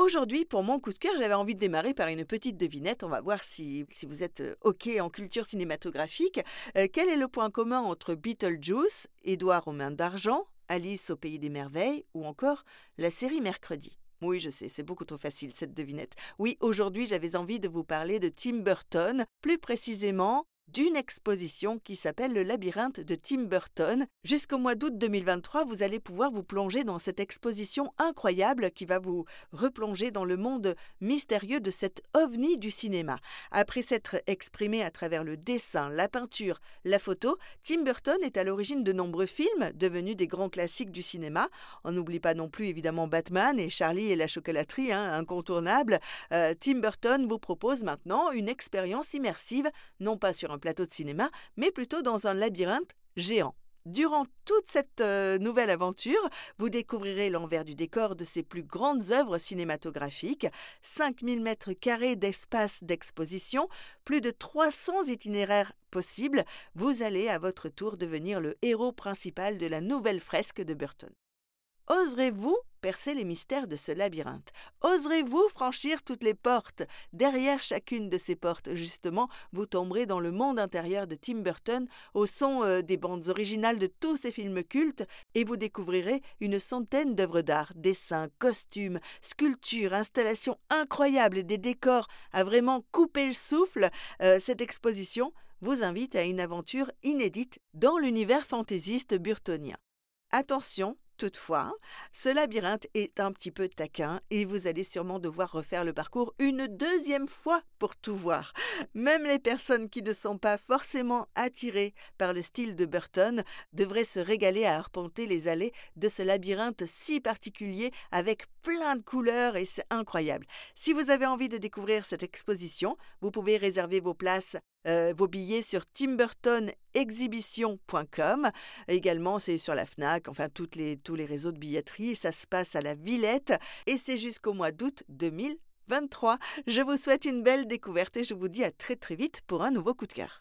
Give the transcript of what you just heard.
Aujourd'hui, pour mon coup de cœur, j'avais envie de démarrer par une petite devinette. On va voir si, si vous êtes euh, OK en culture cinématographique. Euh, quel est le point commun entre Beetlejuice, Édouard aux mains d'argent, Alice au pays des merveilles ou encore la série Mercredi? Oui, je sais, c'est beaucoup trop facile cette devinette. Oui, aujourd'hui j'avais envie de vous parler de Tim Burton, plus précisément d'une exposition qui s'appelle le labyrinthe de Tim Burton. Jusqu'au mois d'août 2023, vous allez pouvoir vous plonger dans cette exposition incroyable qui va vous replonger dans le monde mystérieux de cet ovni du cinéma. Après s'être exprimé à travers le dessin, la peinture, la photo, Tim Burton est à l'origine de nombreux films devenus des grands classiques du cinéma. On n'oublie pas non plus évidemment Batman et Charlie et la chocolaterie, hein, incontournable. Euh, Tim Burton vous propose maintenant une expérience immersive, non pas sur un plateau de cinéma, mais plutôt dans un labyrinthe géant. Durant toute cette euh, nouvelle aventure, vous découvrirez l'envers du décor de ses plus grandes œuvres cinématographiques, 5000 mètres carrés d'espace d'exposition, plus de 300 itinéraires possibles. Vous allez à votre tour devenir le héros principal de la nouvelle fresque de Burton. Oserez-vous percer les mystères de ce labyrinthe? Oserez-vous franchir toutes les portes? Derrière chacune de ces portes, justement, vous tomberez dans le monde intérieur de Tim Burton au son euh, des bandes originales de tous ses films cultes et vous découvrirez une centaine d'œuvres d'art, dessins, costumes, sculptures, installations incroyables des décors à vraiment couper le souffle. Euh, cette exposition vous invite à une aventure inédite dans l'univers fantaisiste burtonien. Attention, Toutefois, ce labyrinthe est un petit peu taquin et vous allez sûrement devoir refaire le parcours une deuxième fois pour tout voir. Même les personnes qui ne sont pas forcément attirées par le style de Burton devraient se régaler à arpenter les allées de ce labyrinthe si particulier avec plein de couleurs et c'est incroyable. Si vous avez envie de découvrir cette exposition, vous pouvez réserver vos places euh, vos billets sur timburtonexhibition.com. Également, c'est sur la FNAC, enfin les, tous les réseaux de billetterie. Ça se passe à la Villette et c'est jusqu'au mois d'août 2023. Je vous souhaite une belle découverte et je vous dis à très très vite pour un nouveau coup de cœur.